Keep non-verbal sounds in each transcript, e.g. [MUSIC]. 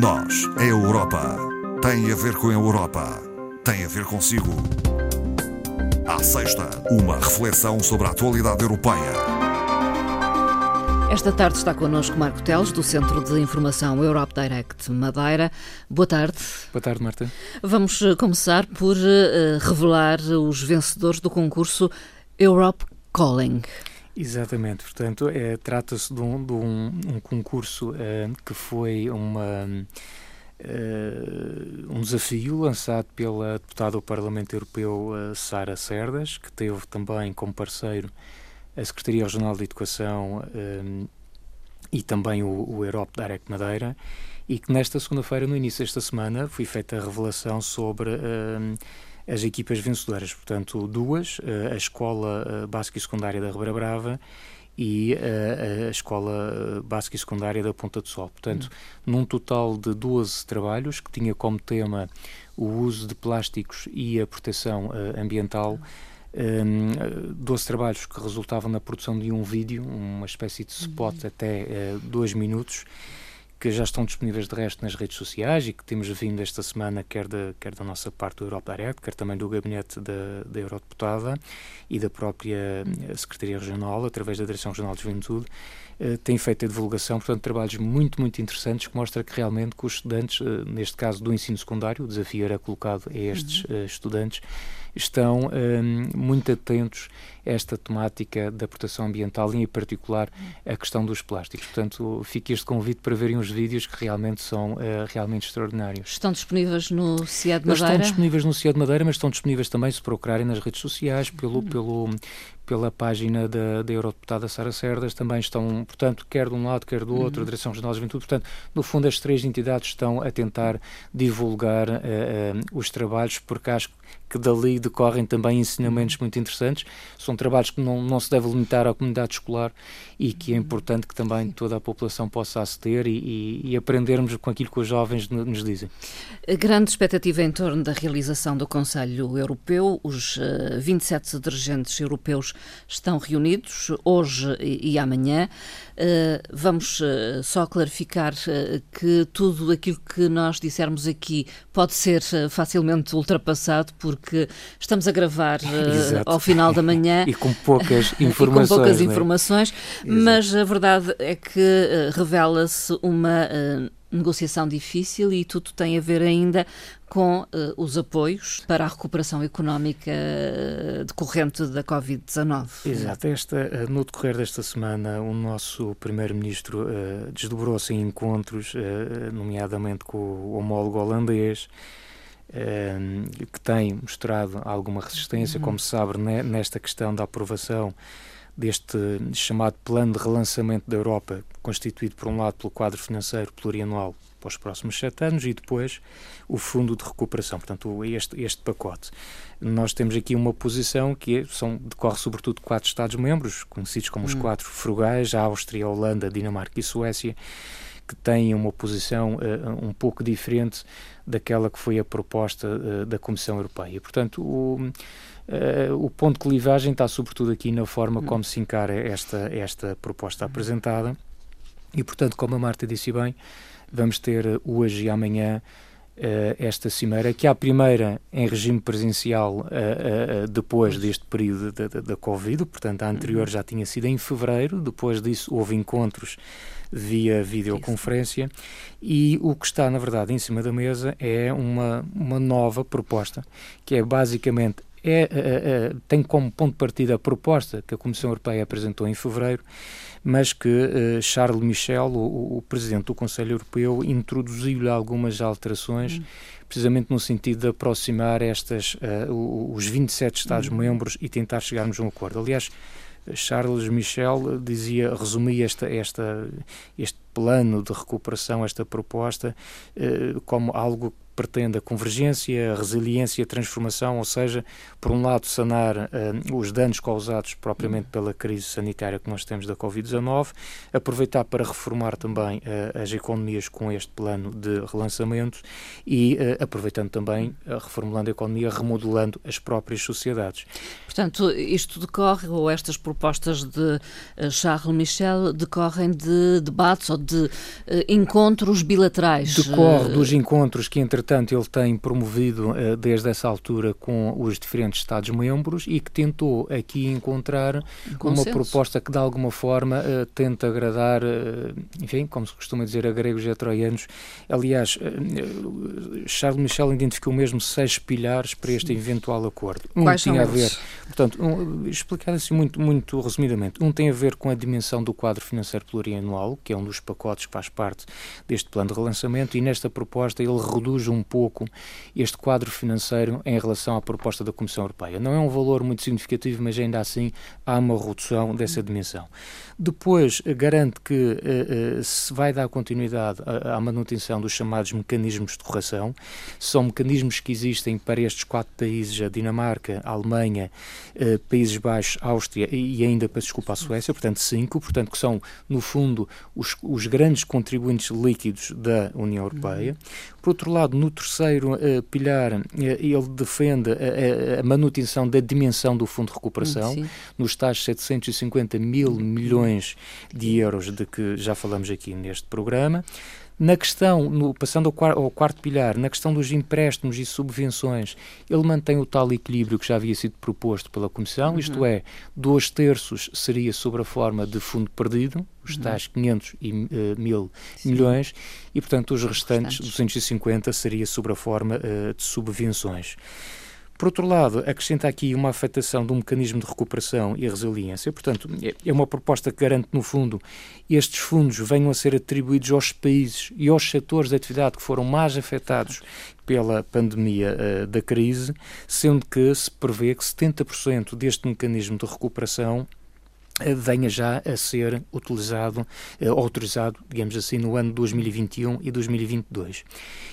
Nós, a Europa, tem a ver com a Europa, tem a ver consigo. À sexta, uma reflexão sobre a atualidade europeia. Esta tarde está connosco Marco Teles, do Centro de Informação Europe Direct Madeira. Boa tarde. Boa tarde, Marta. Vamos eh, começar por uh, revelar os vencedores do concurso Europe Calling. Exatamente, portanto, é, trata-se de, um, de um, um concurso é, que foi uma, é, um desafio lançado pela deputada do Parlamento Europeu Sara Cerdas, que teve também como parceiro a Secretaria Regional de Educação e também o, o Europe Direct Madeira, e que nesta segunda-feira, no início desta semana, foi feita a revelação sobre as equipas vencedoras, portanto, duas, eh, a Escola eh, Básica e Secundária da Ribeira Brava e a, a Escola Básica e Secundária da Ponta do Sol. Portanto, uhum. num total de 12 trabalhos, que tinha como tema o uso de plásticos e a proteção uh, ambiental, um, 12 trabalhos que resultavam na produção de um vídeo, uma espécie de spot uhum. até uh, dois minutos, que já estão disponíveis de resto nas redes sociais e que temos vindo esta semana, quer da, quer da nossa parte do Europa Direct, quer também do gabinete da, da Eurodeputada e da própria eh, Secretaria Regional, através da Direção Regional de Juventude, eh, tem feito a divulgação, portanto, trabalhos muito, muito interessantes que mostra que realmente que os estudantes, eh, neste caso do ensino secundário, o desafio era colocado a estes uhum. estudantes, estão um, muito atentos a esta temática da proteção ambiental e, em particular, a questão dos plásticos. Portanto, fica este convite para verem os vídeos que realmente são uh, realmente extraordinários. Estão disponíveis no CIA de Madeira? Estão disponíveis no CIA de Madeira, mas estão disponíveis também se procurarem nas redes sociais, pelo, hum. pelo, pela página da, da Eurodeputada Sara Cerdas, também estão, portanto, quer de um lado, quer do outro, uhum. a Direção Regional de Juventude, portanto, no fundo as três entidades estão a tentar divulgar uh, uh, os trabalhos, porque acho que dali decorrem também ensinamentos muito interessantes. São trabalhos que não, não se deve limitar à comunidade escolar e que é importante que também toda a população possa aceder e, e, e aprendermos com aquilo que os jovens nos dizem. A grande expectativa em torno da realização do Conselho Europeu, os uh, eh, 27 dirigentes europeus estão reunidos hoje e, amanhã. Uh, vamos uh, só clarificar que tudo aquilo que nós dissermos aqui pode ser facilmente [LAUGHS] ultrapassado, porque estamos a gravar [LAUGHS] ao final da manhã [LAUGHS] [LAUGHS] e com poucas informações. com poucas informações, mas a verdade é que revela-se uma negociação difícil e tudo tem a ver ainda com uh, os apoios para a recuperação económica uh, decorrente da Covid-19. Exato. Esta, uh, no decorrer desta semana, o nosso Primeiro-Ministro desdobrou-se em encontros, nomeadamente com o homólogo holandês, que tem mostrado alguma resistência, uhum. como se sabe, nesta questão da aprovação deste chamado Plano de Relançamento da Europa, constituído, por um lado, pelo quadro financeiro plurianual para os próximos sete anos e depois o Fundo de Recuperação, portanto, este, este pacote. Nós temos aqui uma posição que é, são, decorre sobretudo de quatro Estados-membros, conhecidos como os hum. quatro frugais, a Áustria, a Holanda, a Dinamarca e a Suécia, que têm uma posição uh, um pouco diferente daquela que foi a proposta uh, da Comissão Europeia. Portanto, o Uh, o ponto de clivagem está sobretudo aqui na forma hum. como se encara esta, esta proposta apresentada e, portanto, como a Marta disse bem, vamos ter hoje e amanhã esta cimeira, que é a primeira em regime presencial uh, depois deste período da, da, da, Covid, portanto, a anterior uhum. já tinha sido em fevereiro, depois disso houve encontros via videoconferência e o que está, na verdade, em cima da mesa é uma, uma nova proposta, que é basicamente é, é, é, tem como ponto de partida a proposta que a Comissão Europeia apresentou em fevereiro, mas que uh, Charles Michel, o, o, presidente do Conselho Europeu, introduziu-lhe algumas alterações, hum. precisamente no sentido de aproximar estas, uh, os 27 Estados-membros hum. e tentar chegarmos a um acordo. Aliás, Charles Michel dizia, resumia esta, esta, este plano de recuperação, esta proposta, eh, como algo pretende a convergência, a resiliência e a transformação, ou seja, por um lado, sanar uh, os danos causados propriamente pela crise sanitária que nós temos da Covid-19, aproveitar para reformar também uh, as economias com este plano de relançamento e uh, aproveitando também, reformulando a economia, remodelando as próprias sociedades. Portanto, isto decorre, ou estas propostas de Charles Michel decorrem de debates ou de encontros bilaterais? Decorre dos encontros que, entre entretanto, ele tem promovido uh, desde essa altura com os diferentes Estados-membros e que tentou aqui encontrar uma proposta que, de alguma forma, uh, tenta agradar, uh, enfim, como se costuma dizer, a gregos e a troianos. Aliás, Charles Michel identificou mesmo seis pilares para este eventual acordo. Um Quais tinha a ver, portanto, um, explicar assim muito, muito resumidamente, um tem a ver com a dimensão do quadro financeiro plurianual, que é um dos pacotes que faz parte deste plano de relançamento, e nesta proposta ele reduz um pouco este quadro financeiro em relação à proposta da Comissão Europeia. Não é um valor muito significativo, mas ainda assim há uma redução dessa dimensão. Depois, garante que uh, uh, se vai dar continuidade à, à, manutenção dos chamados mecanismos de correção. São mecanismos que existem para estes quatro países, a Dinamarca, a Alemanha, uh, Países Baixos, Áustria e ainda, peço desculpa, a Suécia, portanto cinco, portanto que são, no fundo, os, os grandes contribuintes líquidos da União Europeia. Por outro lado, no terceiro pilar, ele defende a, a, manutenção da dimensão do Fundo de Recuperação, Sim. nos tais 750 mil milhões de euros de que já falamos aqui neste programa. Na questão, no, passando ao, quarto, ao quarto pilar, na questão dos empréstimos e subvenções, ele mantém o tal equilíbrio que já havia sido proposto pela Comissão, uhum. isto é, dois terços seria sobre a forma de fundo perdido, os uhum. tais 500 e, uh, mil Sim. milhões, e portanto os restantes, restantes, 250, seria sobre a forma uh, de subvenções. Por outro lado, acrescenta aqui uma afetação de um mecanismo de recuperação e resiliência. Portanto, é, é uma proposta que garante, no fundo, estes fundos venham a ser atribuídos aos países e aos setores de atividade que foram mais afetados pela pandemia uh, da crise, sendo que se prevê que 70% deste mecanismo de recuperação venha já a ser utilizado, eh, autorizado, digamos assim, no ano 2021 e 2022.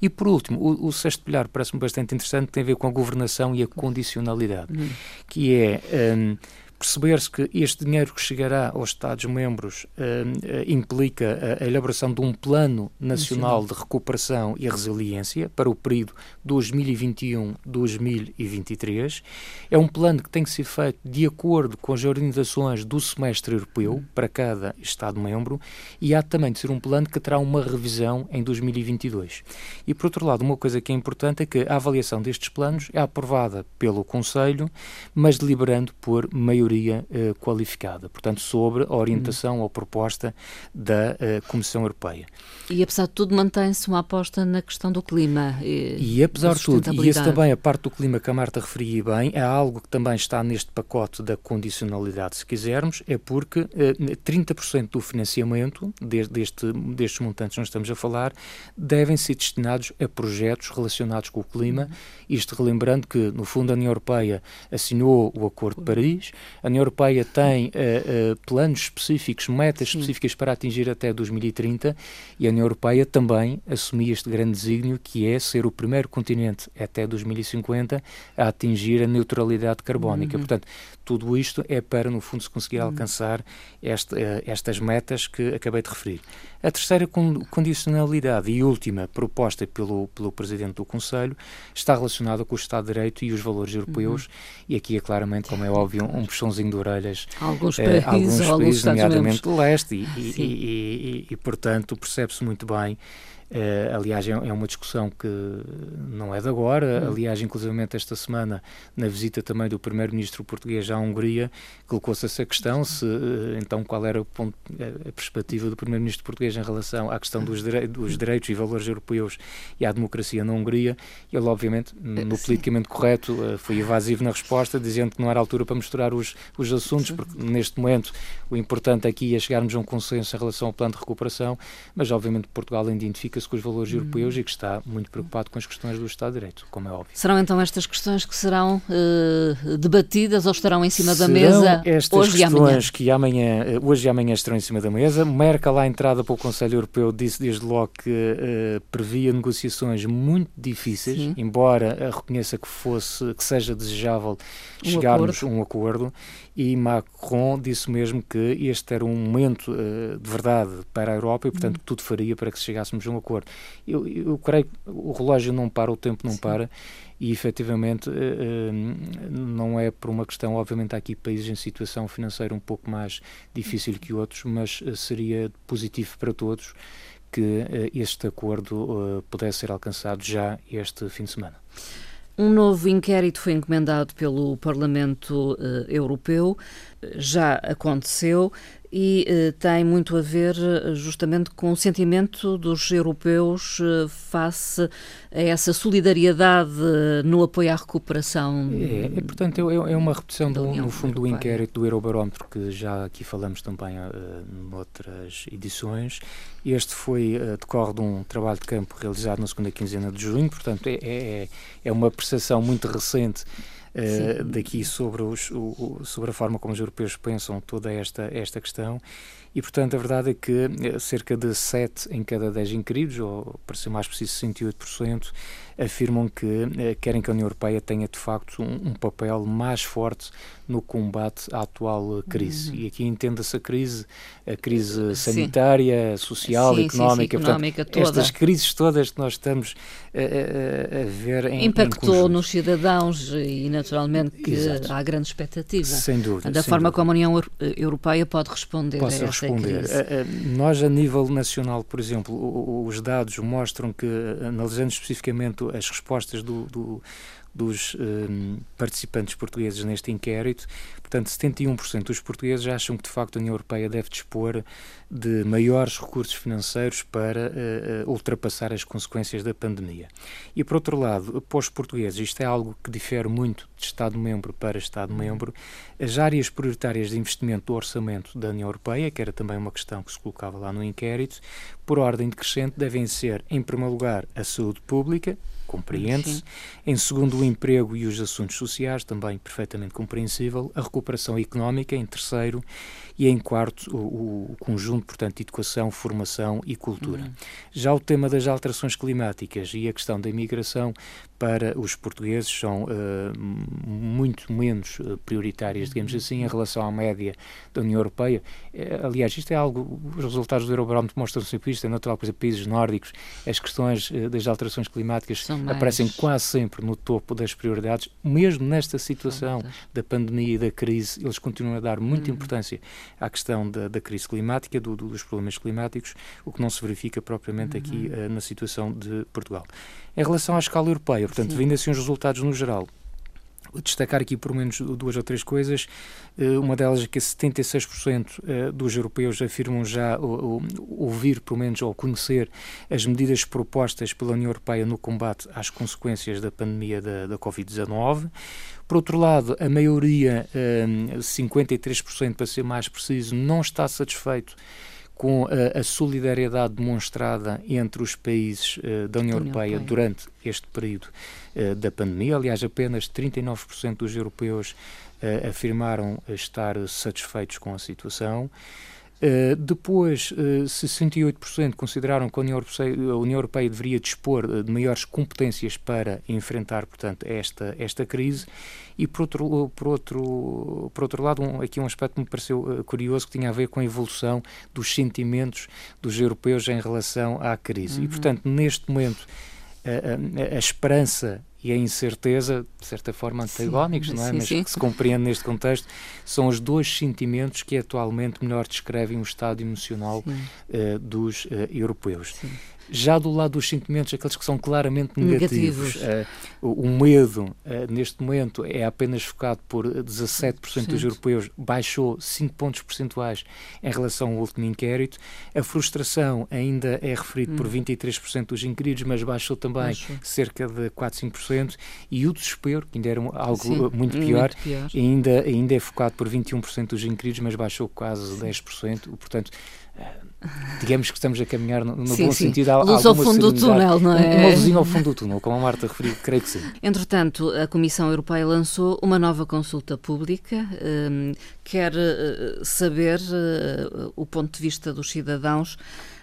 E por último, o, o sexto pilar parece-me bastante interessante, tem a ver com a governação e a condicionalidade, uhum. que é um, perceber-se que este dinheiro que chegará aos Estados-membros uh, implica a, a, elaboração de um plano nacional de recuperação e resiliência para o período 2021-2023. É um plano que tem que ser feito de acordo com as orientações do semestre europeu uhum. para cada Estado-membro e há também de ser um plano que terá uma revisão em 2022. E, por outro lado, uma coisa que é importante é que a avaliação destes planos é aprovada pelo Conselho, mas deliberando por maioria maioria uh, qualificada, portanto, sobre a orientação ou proposta da uh, Comissão Europeia. E, apesar de tudo, mantém-se uma aposta na questão do clima. E, e apesar de tudo, e esse também, a parte do clima que a Marta referia bem, é algo que também está neste pacote da condicionalidade, se quisermos, é porque eh, 30% do financiamento deste, destes montantes que nós estamos a falar devem ser destinados a projetos relacionados com o clima, uhum. isto relembrando que, no fundo, a União Europeia assinou o Acordo de Paris, a União Europeia tem uh, uh, planos específicos, metas Sim. específicas para atingir até 2030 e a União Europeia também assumia este grande desígnio que é ser o primeiro continente até 2050 a atingir a neutralidade carbónica. Uhum. Portanto, tudo isto é para, no fundo, se conseguir uhum. alcançar este, uh, estas metas que acabei de referir. A terceira condicionalidade e última proposta pelo, pelo Presidente do Conselho está relacionada com o Estado de Direito e os valores europeus, uhum. e aqui é claramente, como é óbvio, um puxãozinho de orelhas alguns países, alguns países nomeadamente do leste, e, e, e, e, portanto percebe-se muito bem Uh, aliás, é, é, uma discussão que não é de agora. Hum. Aliás, inclusivamente esta semana, na visita também do primeiro-ministro português à Hungria, colocou-se essa questão: se uh, então qual era ponto, a perspectiva do primeiro-ministro português em relação à questão dos, direi dos, direitos e valores europeus e à democracia na Hungria. Ele, obviamente, no politicamente correto, uh, foi evasivo na resposta, dizendo que não era altura para misturar os, os assuntos, porque neste momento o importante aqui é chegarmos a um consenso em relação ao plano de recuperação, mas obviamente Portugal identifica identifica-se com os valores hum. europeus e que está muito preocupado com as questões do Estado de Direito, como é óbvio. Serão então estas questões que serão uh, debatidas ou estarão em cima serão da mesa estas hoje questões e amanhã? que amanhã, eh, hoje e amanhã estarão em cima da mesa. Merkel, à entrada para o Conselho Europeu, disse desde logo que uh, previa negociações muito difíceis, Sim. embora reconheça que fosse que seja desejável um chegarmos acordo. a um acordo. E Macron disse mesmo que este era um momento uh, de verdade para a Europa e, portanto, uhum. tudo faria para que chegássemos a um acordo. Eu, eu creio que o relógio não para, o tempo não Sim. para e efetivamente uh, uh, não é por uma questão, obviamente há aqui países em situação financeira um pouco mais difícil que outros, mas seria positivo para todos que este acordo pudesse ser alcançado já este fim de semana. Um novo inquérito foi encomendado pelo Parlamento Europeu, já aconteceu e eh, tem muito a ver eh, justamente com o sentimento dos europeus eh, face a essa solidariedade no apoio à recuperação. É, é portanto, é, é, uma repetição, do, no fundo, do inquérito do Eurobarómetro, que já aqui falamos também uh, noutras edições. Este foi, uh, decorre de um trabalho de campo realizado na segunda quinzena de junho, portanto, é, é, é uma percepção muito recente uh, daqui sobre, os, o, sobre a forma como os europeus pensam toda esta, esta questão. E, portanto, a verdade é que eh, cerca de 7 em cada 10 inquiridos, ou para ser mais preciso, 68%, afirmam que eh, querem que a União Europeia tenha, de facto, um, um papel mais forte no combate à atual crise. Uhum. E aqui entenda-se a crise, a crise sanitária, social, sim, económica. Sim, sim, económica Portanto, Estas crises todas que nós estamos a, a, a ver em Impactou em nos cidadãos e, naturalmente, que Exato. há grande expectativa. Sem dúvida. Da sem forma dúvida. como a União Europeia pode responder Posso a essa responder. crise. Nós, a nível nacional, por exemplo, os dados mostram que, analisando especificamente as respostas do, do dos um, participantes portugueses neste inquérito. Portanto, 71% dos portugueses acham que, de facto, a União Europeia deve dispor de maiores recursos financeiros para uh, ultrapassar as consequências da pandemia. E, por outro lado, para os portugueses, isto é algo que difere muito de Estado-membro para Estado-membro, as áreas prioritárias de investimento do orçamento da União Europeia, que era também uma questão que se colocava lá no inquérito, por ordem decrescente, devem ser, em primeiro lugar, a saúde pública, compreende-se. Em segundo, o emprego e os assuntos sociais, também perfeitamente compreensível. A recuperação económica, em terceiro. E em quarto, o, o conjunto, portanto, de educação, formação e cultura. Uhum. Já o tema das alterações climáticas e a questão da imigração para os portugueses são uh, muito menos uh, prioritárias, digamos assim, em relação à média da União Europeia. Uh, aliás, isto é algo, os resultados do Eurobarómetro mostram sempre isto, é natural, por exemplo, países nórdicos, as questões das alterações climáticas mais... aparecem quase sempre no topo das prioridades, mesmo nesta situação da pandemia e da crise, eles continuam a dar muita uhum. importância à questão da, da crise climática, do, do, dos problemas climáticos, o que não se verifica propriamente uhum. aqui na situação de Portugal. Em relação à escala europeia, portanto, Sim. vindo assim os resultados no geral, destacar aqui por menos duas ou três coisas. Eh, uma delas é que 76% eh, dos europeus afirmam já ouvir, pelo menos, ou conhecer as medidas propostas pela União Europeia no combate às consequências da pandemia da, da Covid-19. Por outro lado, a maioria, 53% eh, para ser mais preciso, não está satisfeito com a, a, solidariedade demonstrada entre os países uh, da União, União Europeia, durante este período uh, da pandemia. Aliás, apenas 39% dos europeus uh, afirmaram estar satisfeitos com a situação. Uh, depois, uh, 68% consideraram que a União, Europeia, a União, Europeia, deveria dispor de maiores competências para enfrentar, portanto, esta, esta crise. E, por outro, por outro, por outro lado, um, aqui um aspecto que me pareceu curioso que tinha a ver com a evolução dos sentimentos dos europeus em relação à crise. Uhum. E, portanto, neste momento, a, a, a esperança e a incerteza, de certa forma, antagónicos, sim, não é? Sim, Mas sim. que se compreende neste contexto, são os dois sentimentos que atualmente melhor descrevem o estado emocional uh, dos uh, europeus. Já do lado dos sentimentos, aqueles que são claramente negativos, negativos. Uh, o, medo, neste momento, é apenas focado por 17% dos europeus, baixou 5 pontos percentuais em relação ao último inquérito. A frustração ainda é referida hum. por 23% dos inquiridos, mas baixou também baixou. cerca de 4, 5% 18% e o desespero, que ainda era algo Sim, muito, pior, muito pior, Ainda, ainda é focado por 21% dos inquiridos, mas baixou quase 10%, portanto digamos que estamos a caminhar no, no sim, bom sim. sentido. Há, Luz ao fundo do túnel, não é? Uma luzinha ao fundo do túnel, como a Marta referiu, creio que sim. Entretanto, a Comissão Europeia lançou uma nova consulta pública, um, quer uh, saber uh, o ponto de vista dos cidadãos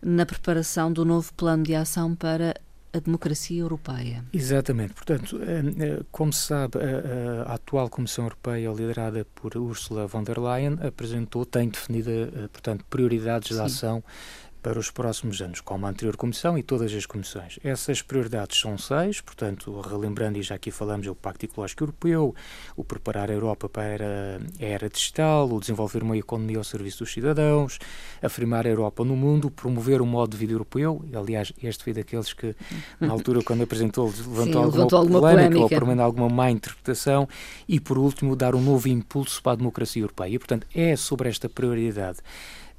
na preparação do novo plano de ação para a democracia europeia. Exatamente. Portanto, eh, eh, como se sabe, a, a, atual Comissão Europeia, liderada por Ursula von der Leyen, apresentou, tem definida, eh, portanto, prioridades Sim. de ação para os próximos anos, como a anterior Comissão e todas as comissões. Essas prioridades são seis, portanto, relembrando, e já aqui falamos, é o Pacto Ecológico Europeu, o preparar a Europa para a era digital, o desenvolver uma economia ao serviço dos cidadãos, afirmar a Europa no mundo, promover o modo de vida europeu, e, aliás, este foi daqueles que, na altura, quando apresentou, [LAUGHS] levantou, Sim, alguma, levantou alguma polémica, polémica, ou pelo menos alguma má interpretação, e, por último, dar um novo impulso para a democracia europeia. E, portanto, é sobre esta prioridade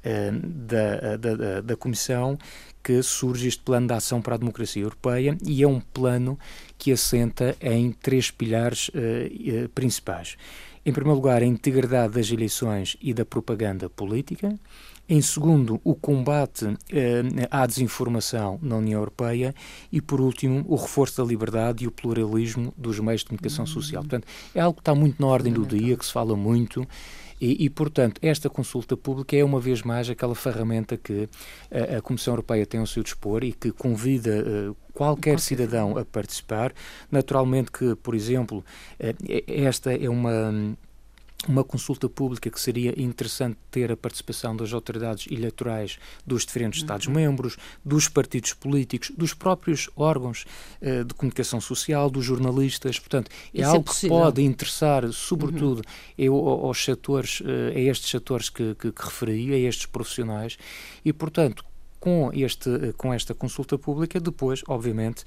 da, da, da Comissão que surge este plano de ação para a democracia europeia e é um plano que assenta em três pilares uh, principais. Em primeiro lugar, a integridade das eleições e da propaganda política. Em segundo, o combate eh, à desinformação na União Europeia. E, por último, o reforço da liberdade e o pluralismo dos meios de comunicação social. Portanto, é algo que está muito na ordem do dia, que se fala muito e, e, portanto, esta consulta pública é, uma vez mais, aquela ferramenta que a, a Comissão Europeia tem ao seu dispor e que convida uh, qualquer cidadão a participar. Naturalmente que, por exemplo, uh, esta é uma uma consulta pública que seria interessante ter a participação das autoridades eleitorais dos diferentes uhum. Estados-membros, dos partidos políticos, dos próprios órgãos uh, de comunicação social, dos jornalistas. Portanto, é Isso é algo é que pode interessar, sobretudo, uhum. aos setores, uh, a estes setores que, que, que referi, a estes profissionais, e, portanto, com, este, com esta consulta pública, depois, obviamente,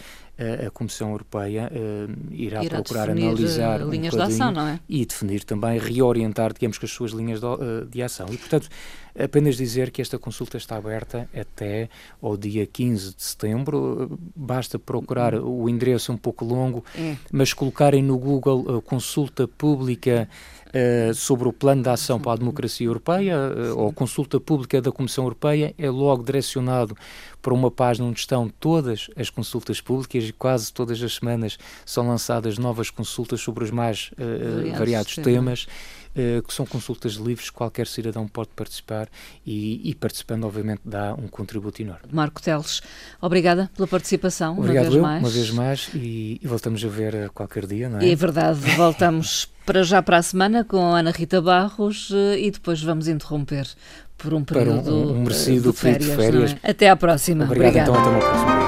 a Comissão Europeia uh, irá, irá, procurar analisar linhas um de ação, não é? E definir também, reorientar, digamos que as suas linhas de, de, ação. E, portanto, apenas dizer que esta consulta está aberta até ao dia 15 de setembro. Basta procurar uhum. o endereço um pouco longo, é. mas colocarem no Google consulta pública Uh, sobre o plano de ação para a democracia europeia, uh, ou consulta pública da Comissão Europeia, é logo direcionado para uma página onde estão todas as consultas públicas e quase todas as semanas são lançadas novas consultas sobre os mais uh, variados temas. Uh, que são consultas livres, qualquer cidadão pode participar e, e, participando, obviamente, dá um contributo enorme. Marco Teles, obrigada pela participação. Obrigado uma vez eu, mais. uma vez mais, e, e voltamos a ver qualquer dia, não é? É verdade, voltamos [LAUGHS] para já para a semana com a Ana Rita Barros eh, e depois vamos interromper por um período para um, um merecido de férias. De férias. É? Até à próxima. Obrigado, Obrigada. então até uma próxima.